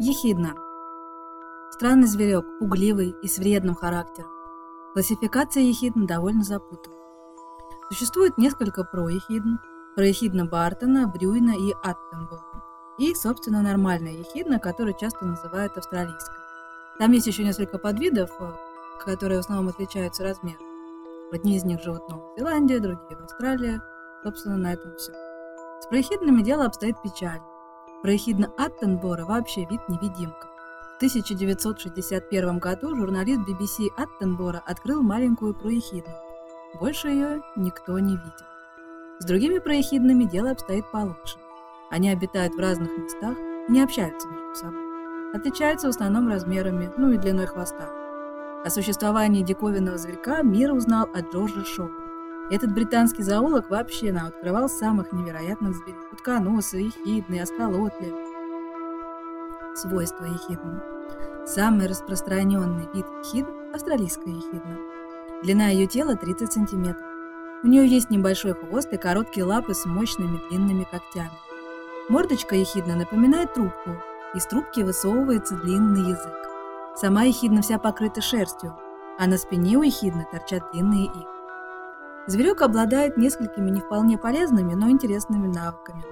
Ехидна. Странный зверек, пугливый и с вредным характером. Классификация ехидн довольно запутана. Существует несколько проехидн, проехидна Бартона, Брюйна и Аттенбурга. И, собственно, нормальная ехидна, которую часто называют австралийской. Там есть еще несколько подвидов, э, которые в основном отличаются размером. Одни из них живут в Новой Зеландии, другие в Австралии. Собственно, на этом все. С проехидными дело обстоит печально. Проехидна Аттенбора вообще вид невидимка. В 1961 году журналист BBC Аттенбора открыл маленькую проехидну. Больше ее никто не видел. С другими проехидными дело обстоит получше. Они обитают в разных местах не общаются между собой. Отличаются в основном размерами, ну и длиной хвоста. О существовании диковинного зверька мир узнал от Джорджа Шоу. Этот британский зоолог вообще нам открывал самых невероятных зверей. Утконосы, ехидные, осколотли. Свойства ехидны. Самый распространенный вид ехидн – австралийская ехидна. Длина ее тела 30 сантиметров. У нее есть небольшой хвост и короткие лапы с мощными длинными когтями. Мордочка ехидна напоминает трубку. Из трубки высовывается длинный язык. Сама ехидна вся покрыта шерстью, а на спине у ехидны торчат длинные иглы. Зверек обладает несколькими не вполне полезными, но интересными навыками.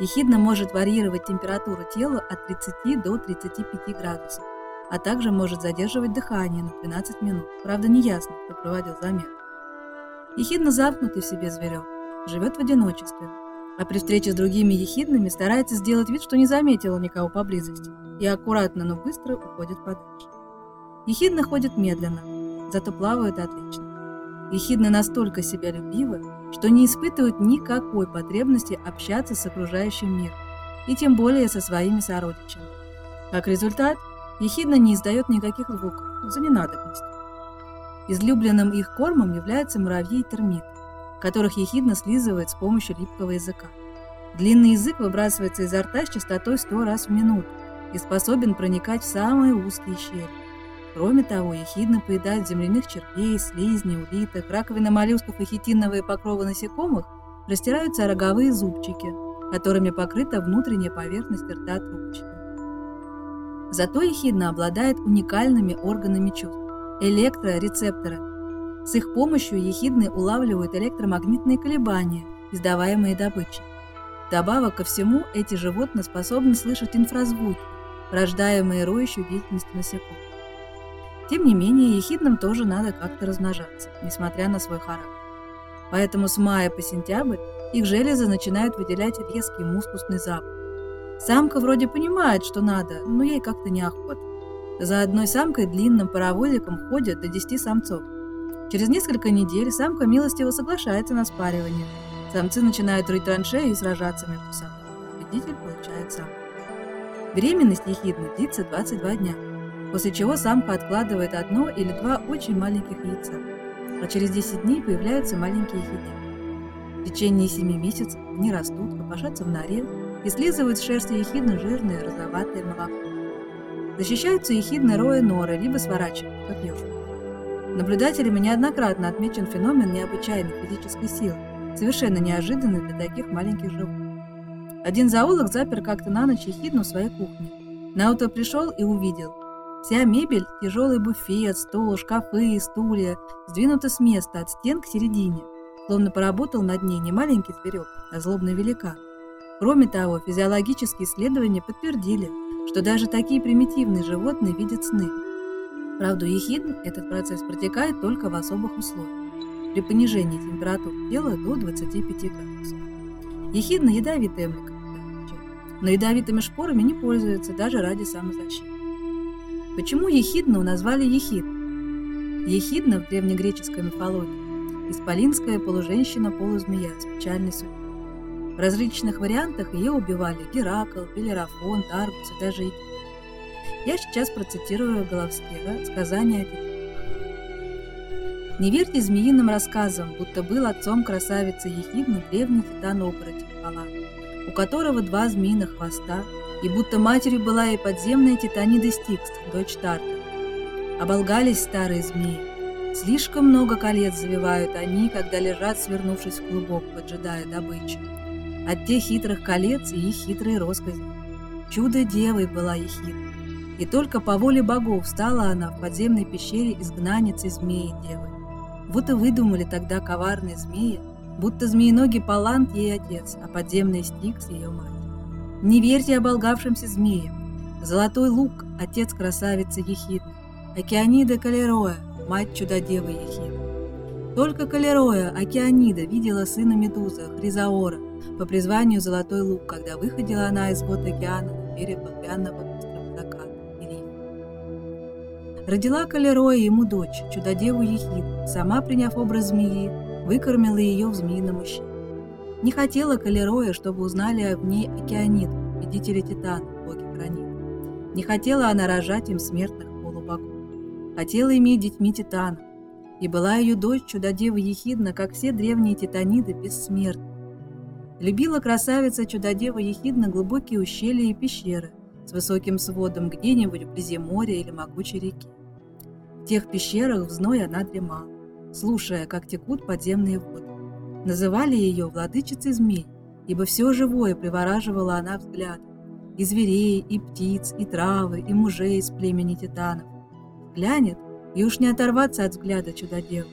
Ехидна может варьировать температуру тела от 30 до 35 градусов, а также может задерживать дыхание на 12 минут. Правда, не ясно, кто проводил замер. Ехидна замкнутый в себе зверек, живет в одиночестве, а при встрече с другими ехиднами старается сделать вид, что не заметила никого поблизости, и аккуратно, но быстро уходит подальше. Ехидна ходит медленно, зато плавают отлично. Ехидны настолько себя любивы, что не испытывают никакой потребности общаться с окружающим миром, и тем более со своими сородичами. Как результат, ехидна не издает никаких звуков за ненадобностью. Излюбленным их кормом являются муравьи и термиты, которых ехидна слизывает с помощью липкого языка. Длинный язык выбрасывается изо рта с частотой 100 раз в минуту и способен проникать в самые узкие щели. Кроме того, ехидно поедают земляных червей, слизней, улиток, раковины моллюсков и хитиновые покровы насекомых растираются роговые зубчики, которыми покрыта внутренняя поверхность рта трубочки. Зато ехидна обладает уникальными органами чувств – электрорецепторы. С их помощью ехидны улавливают электромагнитные колебания, издаваемые добычей. Добавок ко всему, эти животные способны слышать инфразвуки, рождаемые роющей деятельностью насекомых. Тем не менее, ехидным тоже надо как-то размножаться, несмотря на свой характер. Поэтому с мая по сентябрь их железы начинают выделять резкий мускусный запах. Самка вроде понимает, что надо, но ей как-то неохота. За одной самкой длинным паровозиком ходят до 10 самцов. Через несколько недель самка милостиво соглашается на спаривание. Самцы начинают рыть траншеи и сражаться между собой. Победитель получает самку. Беременность ехидны длится 22 дня после чего самка откладывает одно или два очень маленьких яйца, а через 10 дней появляются маленькие ехидны. В течение 7 месяцев они растут, копошатся в норе и слизывают с шерсти ехидны жирное розоватое молоко. Защищаются ехидны роя норы, либо сворачивают, как ежик. Наблюдателями неоднократно отмечен феномен необычайной физической силы, совершенно неожиданный для таких маленьких животных. Один зоолог запер как-то на ночь ехидну в своей кухне. На утро пришел и увидел, Вся мебель, тяжелый буфет, стол, шкафы и стулья сдвинуты с места от стен к середине, словно поработал над ней не маленький зверек, а злобный великан. Кроме того, физиологические исследования подтвердили, что даже такие примитивные животные видят сны. Правда, у ехидн этот процесс протекает только в особых условиях, при понижении температуры тела до 25 градусов. Ехидна ядовитая млекопитающее, но ядовитыми шпорами не пользуются даже ради самозащиты. Почему Ехидну назвали Ехид? Ехидна в древнегреческой мифологии – исполинская полуженщина-полузмея с печальной судьбой. В различных вариантах ее убивали Геракл, Белерафон, Таргус и даже Эдип. Я сейчас процитирую Головскера «Сказание о Не верьте змеиным рассказам, будто был отцом красавицы Ехидны древний титан-оборотень Алан, у которого два змеиных хвоста – и будто матерью была и подземная титанида Стикс, дочь Тарта. Оболгались старые змеи. Слишком много колец завивают они, когда лежат, свернувшись в клубок, поджидая добычу. От тех хитрых колец и их хитрые росказни. Чудо-девой была Ехидна. И только по воле богов стала она в подземной пещере изгнанницей змеи-девы. Вот и выдумали тогда коварные змеи, будто змеиногий Палант ей отец, а подземный Стикс ее мать. Не верьте оболгавшимся змеям. Золотой лук – отец красавицы Ехидны, Океанида Калероя – мать чудодевы Ехидны. Только Калероя, Океанида, видела сына Медуза, Хризаора, по призванию Золотой лук, когда выходила она из вод океана на берег багряного Родила Калероя ему дочь, чудодеву Ехиду, сама приняв образ змеи, выкормила ее в змеином ущелье. Не хотела Калероя, чтобы узнали об ней океаниду, победителя Титана, боги Гранит. Не хотела она рожать им смертных полубогов. Хотела иметь детьми Титана. И была ее дочь, чудодева Ехидна, как все древние титаниды, бессмертна. Любила красавица чудодева Ехидна глубокие ущелья и пещеры с высоким сводом где-нибудь вблизи моря или могучей реки. В тех пещерах в зной она дремала, слушая, как текут подземные воды. Называли ее владычицей змей, ибо все живое привораживала она взгляд. И зверей, и птиц, и травы, и мужей из племени титанов. Глянет, и уж не оторваться от взгляда чудодевы.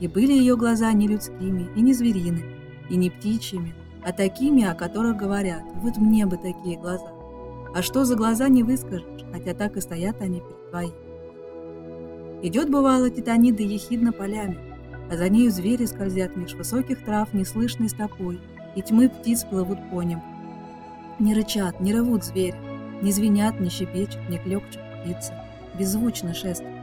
И были ее глаза не людскими, и не звериными, и не птичьими, а такими, о которых говорят, вот мне бы такие глаза. А что за глаза не выскажешь, хотя так и стоят они перед твоими. Идет, бывало, титанида ехидно полями, а за нею звери скользят меж высоких трав неслышной стопой, и тьмы птиц плывут по небу. Не рычат, не ревут звери, не звенят, не щебечут, не клекчут птицы, беззвучно шествуют.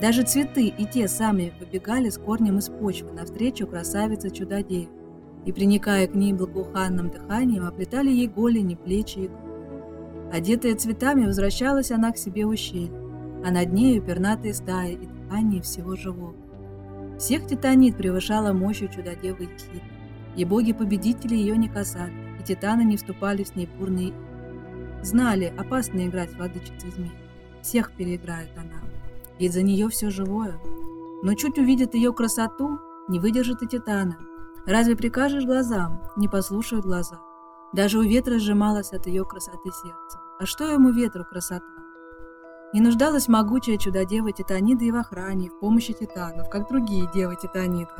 Даже цветы и те сами выбегали с корнем из почвы навстречу красавице чудодею, и, приникая к ней благоуханным дыханием, оплетали ей голени, плечи и грудь. Одетая цветами, возвращалась она к себе в ущелье, а над нею пернатые стаи и дыхание всего живого. Всех титанит превышала мощью чудодевы Ехид, и боги-победители ее не касались, и титаны не вступали с ней в бурные Знали, опасно играть с владычицей змей. Всех переиграет она, и за нее все живое. Но чуть увидят ее красоту, не выдержит и титана. Разве прикажешь глазам? Не послушают глаза. Даже у ветра сжималось от ее красоты сердце. А что ему ветру красота? Не нуждалась могучая чудодева Титанида и в охране, и в помощи титанов, как другие девы Титаниды,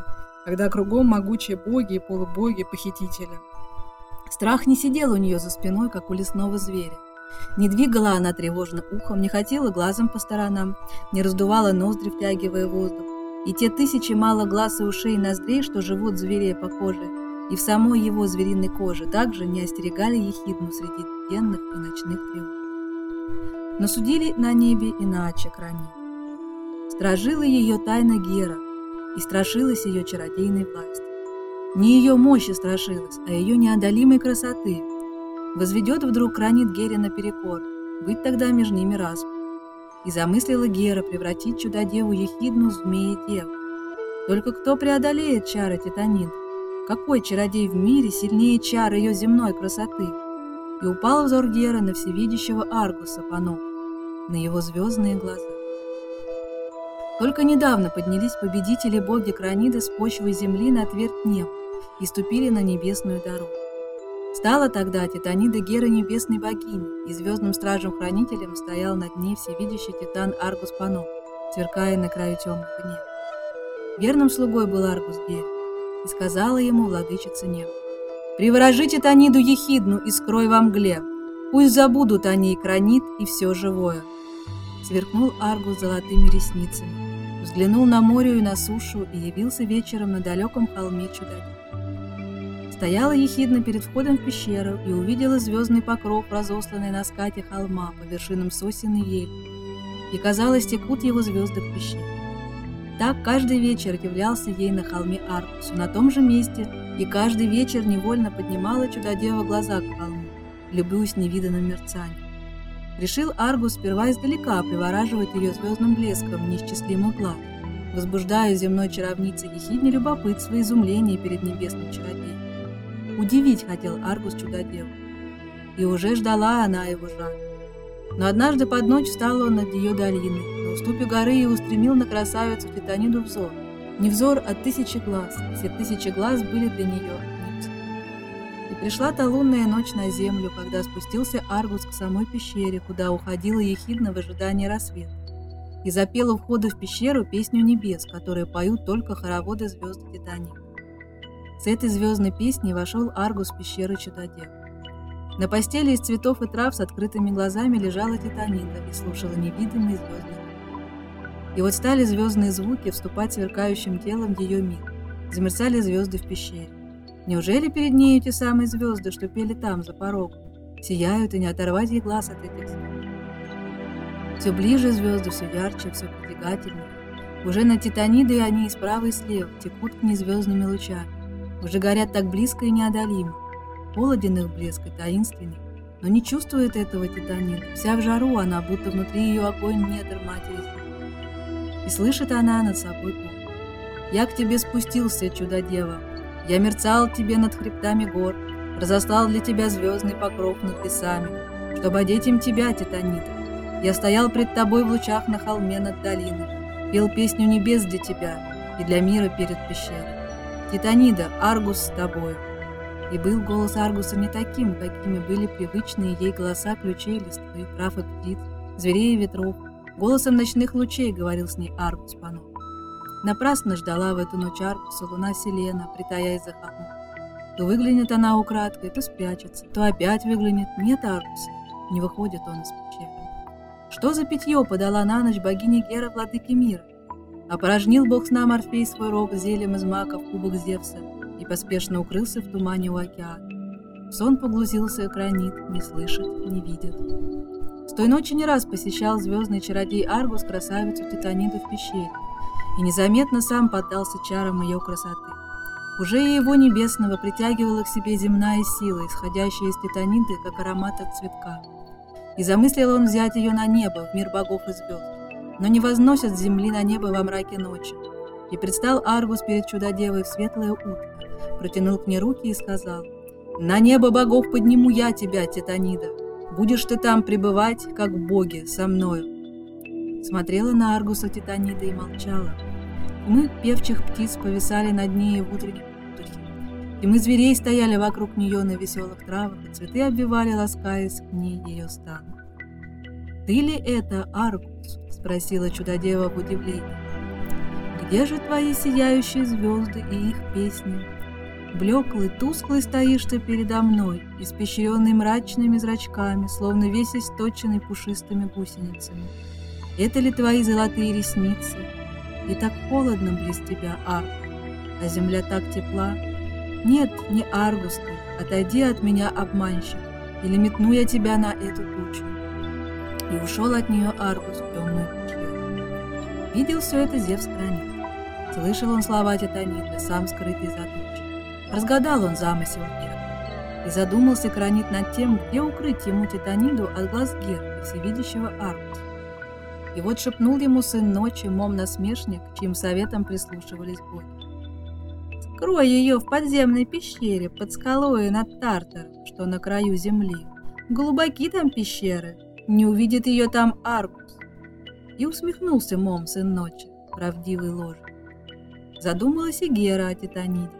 когда кругом могучие боги и полубоги похитители. Страх не сидел у нее за спиной, как у лесного зверя. Не двигала она тревожно ухом, не хотела глазом по сторонам, не раздувала ноздри, втягивая воздух. И те тысячи мало глаз и ушей и ноздрей, что живут зверей по коже, и в самой его звериной коже, также не остерегали ехидну среди денных и ночных тревог но судили на небе иначе крани. Стражила ее тайна Гера, и страшилась ее чародейной власти. Не ее мощи страшилась, а ее неодолимой красоты. Возведет вдруг ранит Гере наперекор, быть тогда между ними раз. И замыслила Гера превратить чудодеву Ехидну в змеи-деву. Только кто преодолеет чары Титанид? Какой чародей в мире сильнее чар ее земной красоты? И упал взор Гера на всевидящего Аргуса по ногу на его звездные глаза. Только недавно поднялись победители боги Краниды с почвы земли на твердь неба и ступили на небесную дорогу. Стала тогда Титанида Гера небесной богини, и звездным стражем-хранителем стоял над ней всевидящий титан Аргус Панов, сверкая на краю темного неба. Верным слугой был Аргус Гере, и сказала ему владычица неба, «Приворожи Титаниду Ехидну и скрой во мгле, пусть забудут они и Кранит, и все живое» сверкнул Аргус золотыми ресницами, взглянул на море и на сушу и явился вечером на далеком холме чудодей. Стояла ехидно перед входом в пещеру и увидела звездный покров, разосланный на скате холма по вершинам сосен и ели, и, казалось, текут его звезды в пещере. Так каждый вечер являлся ей на холме Аргусу, на том же месте, и каждый вечер невольно поднимала чудодева глаза к холму, любуясь невиданным мерцанием. Решил Аргус сперва издалека привораживать ее звездным блеском неисчислимых глаз, возбуждая земной чаровнице ехидне любопытство и изумление перед небесным чародеем. Удивить хотел Аргус чудодеву, и уже ждала она его жар. Но однажды под ночь встал он над ее долиной, на уступе горы и устремил на красавицу Титаниду взор. Не взор, а тысячи глаз, все тысячи глаз были для нее Пришла та лунная ночь на землю, когда спустился Аргус к самой пещере, куда уходила ехидна в ожидании рассвета, и запела у входа в пещеру песню небес, которые поют только хороводы звезд Титаника. С этой звездной песней вошел Аргус в пещеру чудодев. На постели из цветов и трав с открытыми глазами лежала Титанида и слушала невидимый звездный И вот стали звездные звуки вступать сверкающим телом в ее мир. Замерцали звезды в пещере. Неужели перед ней эти самые звезды, что пели там, за порогом? Сияют, и не оторвать ей глаз от этих звезд. Все ближе звезды, все ярче, все притягательнее. Уже на Титаниды они и справа, и слева текут к ней звездными лучами. Уже горят так близко и неодолимо. Холоден их блеск и таинственный, но не чувствует этого Титанид. Вся в жару она, будто внутри ее огонь недр матери И слышит она над собой. «Я к тебе спустился, чудо-дева, я мерцал тебе над хребтами гор, разослал для тебя звездный покров над лесами, чтобы одеть им тебя, Титанида. Я стоял пред тобой в лучах на холме над долиной, пел песню небес для тебя и для мира перед пещерой. Титанида, Аргус с тобой. И был голос Аргуса не таким, какими были привычные ей голоса ключей, листвы, трав и птиц, зверей и ветров. Голосом ночных лучей говорил с ней Аргус Панов. Напрасно ждала в эту ночь Аркуса луна Селена, притаяясь за холмом. То выглянет она украдкой, то спрячется, то опять выглянет. Нет Аркуса, не выходит он из пещеры. Что за питье подала на ночь богиня Гера владыки мира? Опорожнил бог сна Морфей свой рог зельем из мака в кубок Зевса и поспешно укрылся в тумане у океана. Сон поглузился экранит, не слышит, не видит. С той ночи не раз посещал звездный чародей Аргус красавицу Титаниду в пещере, и незаметно сам поддался чарам ее красоты. Уже и его небесного притягивала к себе земная сила, исходящая из титаниды, как аромат от цветка. И замыслил он взять ее на небо, в мир богов и звезд, но не возносят земли на небо во мраке ночи. И предстал Аргус перед чудодевой в светлое утро, протянул к ней руки и сказал, «На небо богов подниму я тебя, Титанида, будешь ты там пребывать, как боги, со мною, Смотрела на Аргуса Титанида и молчала. Мы, певчих птиц, повисали над ней в утреннем воздухе. И мы зверей стояли вокруг нее на веселых травах, и цветы обвивали, ласкаясь к ней ее стан. «Ты ли это, Аргус?» — спросила чудодева в удивлении. «Где же твои сияющие звезды и их песни? Блеклый, тусклый стоишь ты передо мной, испещренный мрачными зрачками, словно весь источенный пушистыми гусеницами. Это ли твои золотые ресницы? И так холодно близ тебя, Арк, а земля так тепла. Нет, не Аргус ты, отойди от меня, обманщик, или метну я тебя на эту тучу. И ушел от нее Аргус в темную пещеру. Видел все это Зевс Кранит. Слышал он слова Титанида, сам скрытый за тучей. Разгадал он замысел Гера. И задумался Кранит над тем, где укрыть ему Титаниду от глаз Гера, всевидящего Аргуса. И вот шепнул ему сын ночи, мом-насмешник, чьим советом прислушивались боги. «Скрой ее в подземной пещере под скалой над Тартаром, что на краю земли. Глубоки там пещеры, не увидит ее там Аргус». И усмехнулся мом, сын ночи, правдивый ложь. Задумалась и Гера о Титаниде.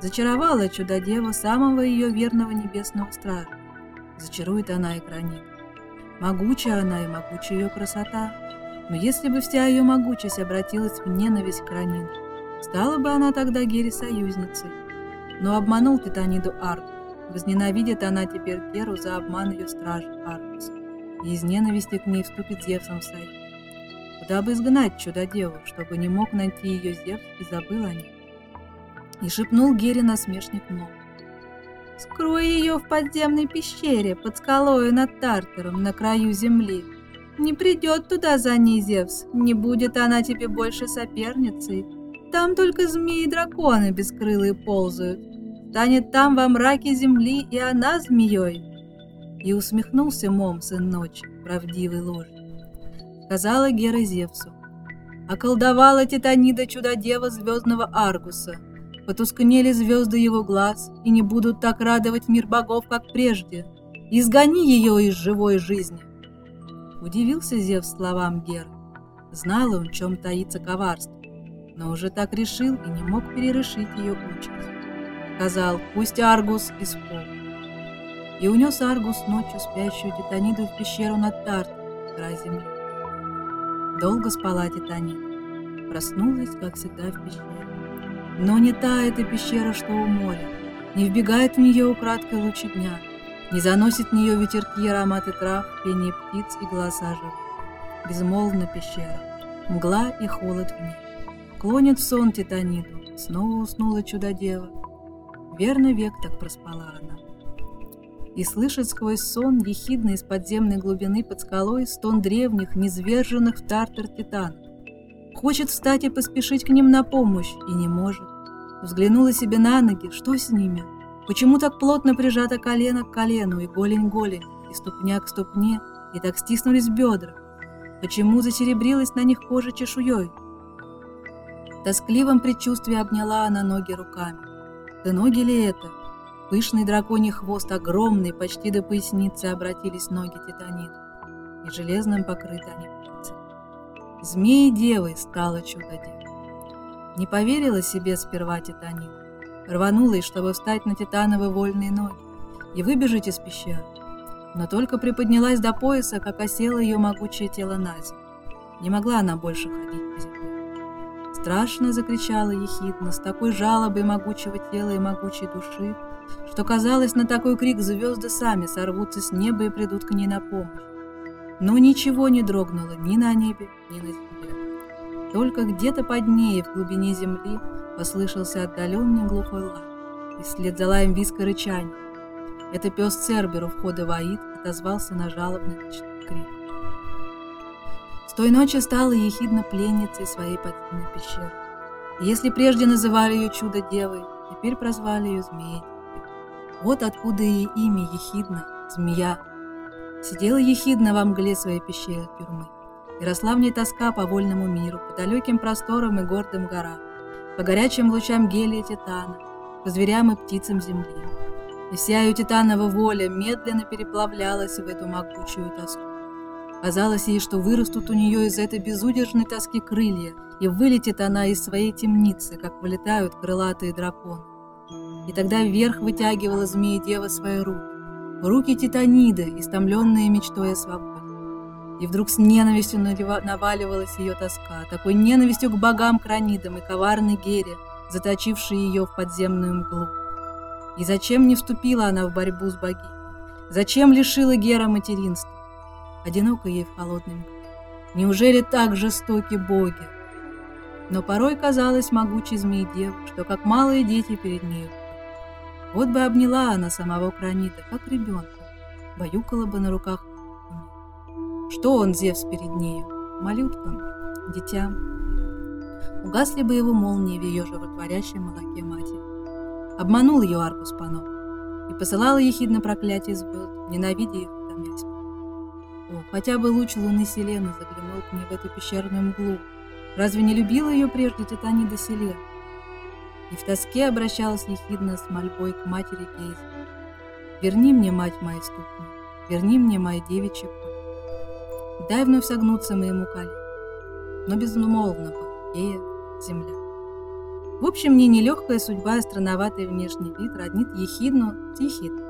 Зачаровала чудодева самого ее верного небесного стража. Зачарует она и хранит. Могучая она и могучая ее красота. Но если бы вся ее могучесть обратилась в ненависть к Ранин, стала бы она тогда Гере союзницей. Но обманул Титаниду Арк. Возненавидит она теперь Геру за обман ее стражи Аркуса. И из ненависти к ней вступит Зевсом в союз. Куда бы изгнать чудо-деву, чтобы не мог найти ее Зевс и забыл о ней? И шепнул Гере насмешник Мол. Скрой ее в подземной пещере под скалою над Тартаром на краю земли. Не придет туда за ней Зевс, не будет она тебе больше соперницей. Там только змеи и драконы бескрылые ползают. Станет там во мраке земли и она змеей. И усмехнулся Мом, сын ночи, правдивый ложь. Сказала Гера Зевсу. Околдовала Титанида чудодева звездного Аргуса. Потускнели звезды его глаз и не будут так радовать мир богов, как прежде. Изгони ее из живой жизни. Удивился Зевс словам Гер. Знал он, в чем таится коварство, но уже так решил и не мог перерешить ее участь. Сказал, пусть Аргус исполнит. и унес Аргус ночью спящую Титаниду в пещеру над Тартом, край земли. Долго спала Титанида, проснулась, как всегда, в пещере. Но не та эта пещера, что у моря, не вбегает в нее украдкой лучи дня, не заносит нее ветерки ароматы трав, пение птиц и голоса живых. Безмолвна пещера, мгла и холод в ней. Клонит сон Титаниду, снова уснула чудо-дева. Верно век так проспала она. И слышит сквозь сон ехидно из подземной глубины под скалой стон древних, низверженных в тартар титанов. Хочет встать и поспешить к ним на помощь, и не может. Взглянула себе на ноги, что с ними? Почему так плотно прижато колено к колену, и голень к голени, и ступня к ступне, и так стиснулись бедра? Почему засеребрилась на них кожа чешуей? В тоскливом предчувствии обняла она ноги руками. Да ноги ли это? Пышный драконий хвост, огромный, почти до поясницы обратились ноги титанида, и железным покрыты они птицы. Змеи девой стало чудо-дева. Не поверила себе сперва титанида, рванулась, чтобы встать на титановые вольные ноги и выбежать из пещеры, но только приподнялась до пояса, как осело ее могучее тело на землю. Не могла она больше ходить по земле. Страшно закричала ехидно, с такой жалобой могучего тела и могучей души, что казалось, на такой крик звезды сами сорвутся с неба и придут к ней на помощь. Но ничего не дрогнуло ни на небе, ни на земле. Только где-то под ней, в глубине земли, послышался отдаленный глухой лай, и вслед за лаем виска рычания. Это пес Цербер у входа в Аид отозвался на жалобный ночной крик. С той ночи стала ехидно пленницей своей подземной пещеры. И если прежде называли ее чудо-девой, теперь прозвали ее змеей. Вот откуда и имя Ехидна, змея. Сидела Ехидна во мгле своей пещеры тюрьмы, и росла в ней тоска по вольному миру, по далеким просторам и гордым горам, по горячим лучам гелия титана, по зверям и птицам земли. И вся ее титанова воля медленно переплавлялась в эту могучую тоску. Казалось ей, что вырастут у нее из этой безудержной тоски крылья, и вылетит она из своей темницы, как вылетают крылатые драконы. И тогда вверх вытягивала змея-дева свои руки, руки Титанида, истомленные мечтой о свободе. И вдруг с ненавистью наваливалась ее тоска, такой ненавистью к богам-кранидам и коварной Гере, заточившей ее в подземную мглу. И зачем не вступила она в борьбу с богиней? Зачем лишила Гера материнства? Одиноко ей в холодной мгле. Неужели так жестоки боги? Но порой казалось могучей змеи-дев, что как малые дети перед нею вот бы обняла она самого Кранита, как ребенка, баюкала бы на руках. Что он, Зевс, перед нею? Малютка, дитя. Угасли бы его молнии в ее животворящем молоке матери. Обманул ее Аркус Панов и посылала ехидно проклятие звезд, ненавидя их томясь. О, хотя бы луч луны Селены заглянул к ней в эту пещерную мглу. Разве не любила ее прежде Титанида Селена? и в тоске обращалась ехидно с мольбой к матери Гейзе. «Верни мне, мать моя ступни, верни мне мои девичьи. Дай вновь согнуться моему колену». Но безмолвно Гея, земля. В общем, мне нелегкая судьба и странноватый внешний вид роднит ехидну ехидной.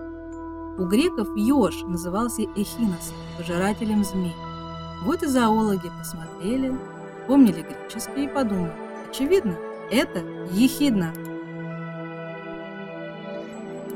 У греков еж назывался эхиносом, пожирателем змей. Вот и зоологи посмотрели, помнили греческие и подумали. Очевидно, это ехидно.